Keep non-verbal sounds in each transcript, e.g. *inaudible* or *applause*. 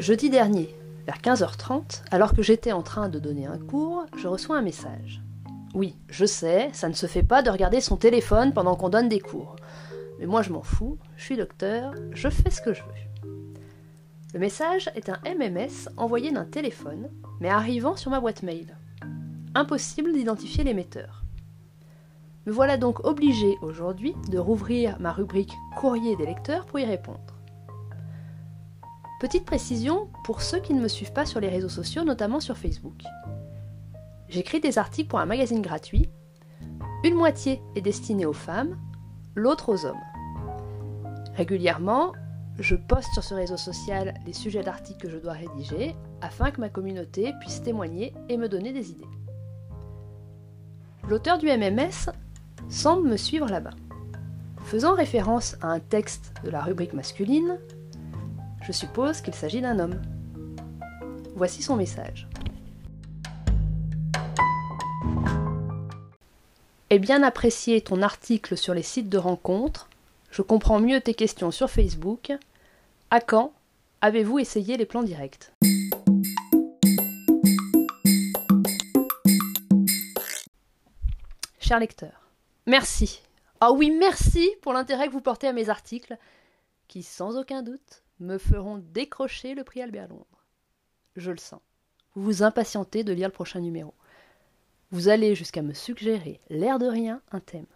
Jeudi dernier, vers 15h30, alors que j'étais en train de donner un cours, je reçois un message. Oui, je sais, ça ne se fait pas de regarder son téléphone pendant qu'on donne des cours. Mais moi je m'en fous, je suis docteur, je fais ce que je veux. Le message est un MMS envoyé d'un téléphone, mais arrivant sur ma boîte mail. Impossible d'identifier l'émetteur. Me voilà donc obligé aujourd'hui de rouvrir ma rubrique courrier des lecteurs pour y répondre. Petite précision pour ceux qui ne me suivent pas sur les réseaux sociaux, notamment sur Facebook. J'écris des articles pour un magazine gratuit. Une moitié est destinée aux femmes, l'autre aux hommes. Régulièrement, je poste sur ce réseau social les sujets d'articles que je dois rédiger afin que ma communauté puisse témoigner et me donner des idées. L'auteur du MMS semble me suivre là-bas. Faisant référence à un texte de la rubrique masculine, je suppose qu'il s'agit d'un homme. Voici son message. Ai bien apprécié ton article sur les sites de rencontres. Je comprends mieux tes questions sur Facebook. À quand avez-vous essayé les plans directs? Cher lecteur, merci. Ah oui, merci pour l'intérêt que vous portez à mes articles, qui sans aucun doute me feront décrocher le prix Albert Londres. Je le sens. Vous vous impatientez de lire le prochain numéro. Vous allez jusqu'à me suggérer, l'air de rien, un thème.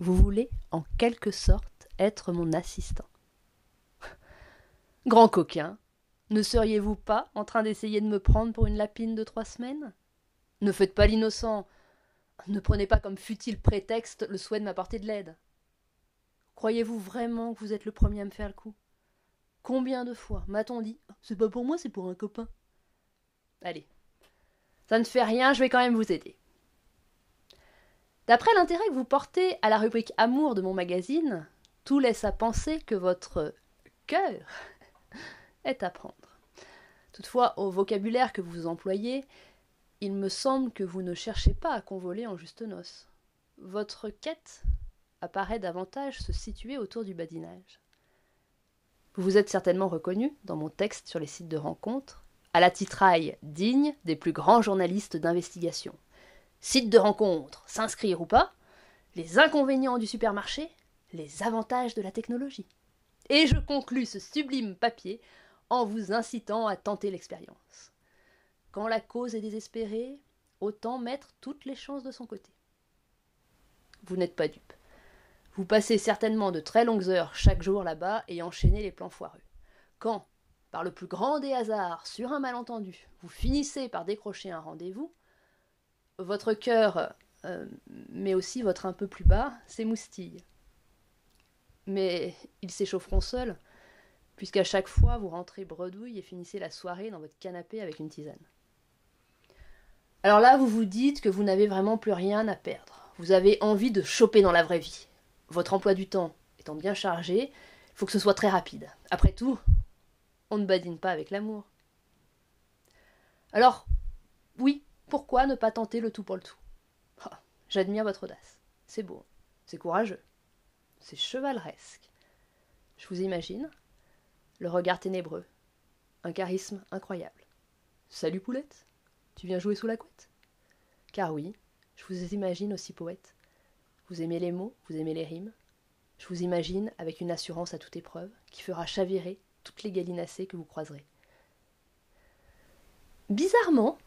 Vous voulez, en quelque sorte, être mon assistant. *laughs* Grand coquin, ne seriez-vous pas en train d'essayer de me prendre pour une lapine de trois semaines? Ne faites pas l'innocent. Ne prenez pas comme futile prétexte le souhait de m'apporter de l'aide. Croyez-vous vraiment que vous êtes le premier à me faire le coup? Combien de fois m'a-t-on dit C'est pas pour moi, c'est pour un copain Allez, ça ne fait rien, je vais quand même vous aider. D'après l'intérêt que vous portez à la rubrique Amour de mon magazine, tout laisse à penser que votre cœur *laughs* est à prendre. Toutefois, au vocabulaire que vous employez, il me semble que vous ne cherchez pas à convoler en juste noces. Votre quête apparaît davantage se situer autour du badinage. Vous vous êtes certainement reconnu dans mon texte sur les sites de rencontres, à la titraille digne des plus grands journalistes d'investigation. Site de rencontre, s'inscrire ou pas, les inconvénients du supermarché, les avantages de la technologie. Et je conclus ce sublime papier en vous incitant à tenter l'expérience. Quand la cause est désespérée, autant mettre toutes les chances de son côté. Vous n'êtes pas dupe. Vous passez certainement de très longues heures chaque jour là-bas et enchaînez les plans foireux. Quand, par le plus grand des hasards, sur un malentendu, vous finissez par décrocher un rendez-vous, votre cœur, euh, mais aussi votre un peu plus bas, s'émoustille. Mais ils s'échaufferont seuls, puisqu'à chaque fois vous rentrez bredouille et finissez la soirée dans votre canapé avec une tisane. Alors là, vous vous dites que vous n'avez vraiment plus rien à perdre. Vous avez envie de choper dans la vraie vie votre emploi du temps étant bien chargé, il faut que ce soit très rapide. Après tout, on ne badine pas avec l'amour. Alors, oui, pourquoi ne pas tenter le tout pour le tout? Ah, J'admire votre audace. C'est beau, c'est courageux, c'est chevaleresque. Je vous imagine, le regard ténébreux, un charisme incroyable. Salut poulette, tu viens jouer sous la couette? Car oui, je vous imagine aussi poète. Vous aimez les mots, vous aimez les rimes. Je vous imagine avec une assurance à toute épreuve qui fera chavirer toutes les gallinacées que vous croiserez. Bizarrement,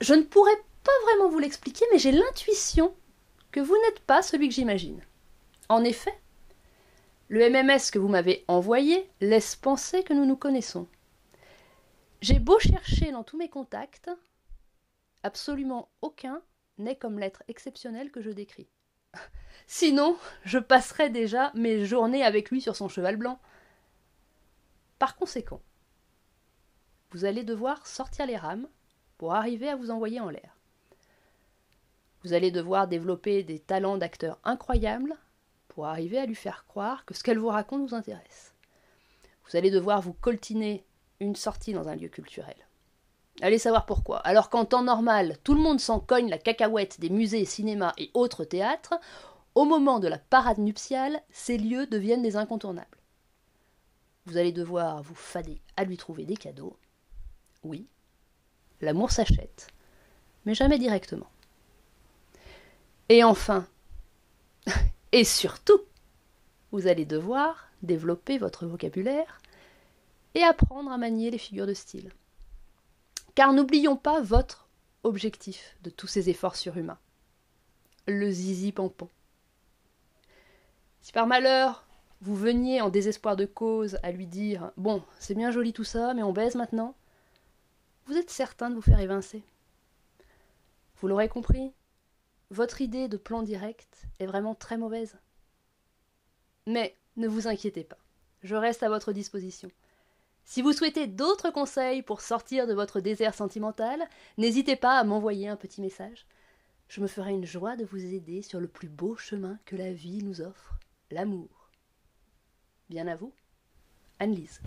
je ne pourrais pas vraiment vous l'expliquer, mais j'ai l'intuition que vous n'êtes pas celui que j'imagine. En effet, le MMS que vous m'avez envoyé laisse penser que nous nous connaissons. J'ai beau chercher dans tous mes contacts, absolument aucun n'est comme l'être exceptionnel que je décris. Sinon, je passerais déjà mes journées avec lui sur son cheval blanc. Par conséquent, vous allez devoir sortir les rames pour arriver à vous envoyer en l'air. Vous allez devoir développer des talents d'acteur incroyables pour arriver à lui faire croire que ce qu'elle vous raconte vous intéresse. Vous allez devoir vous coltiner une sortie dans un lieu culturel. Allez savoir pourquoi. Alors qu'en temps normal, tout le monde s'en cogne la cacahuète des musées, cinémas et autres théâtres, au moment de la parade nuptiale, ces lieux deviennent des incontournables. Vous allez devoir vous fader à lui trouver des cadeaux. Oui, l'amour s'achète, mais jamais directement. Et enfin, *laughs* et surtout, vous allez devoir développer votre vocabulaire et apprendre à manier les figures de style. Car n'oublions pas votre objectif de tous ces efforts surhumains. Le zizi pampon. Si par malheur vous veniez en désespoir de cause à lui dire Bon, c'est bien joli tout ça, mais on baise maintenant, vous êtes certain de vous faire évincer. Vous l'aurez compris, votre idée de plan direct est vraiment très mauvaise. Mais ne vous inquiétez pas, je reste à votre disposition. Si vous souhaitez d'autres conseils pour sortir de votre désert sentimental, n'hésitez pas à m'envoyer un petit message. Je me ferai une joie de vous aider sur le plus beau chemin que la vie nous offre, l'amour. Bien à vous, Anne-Lise.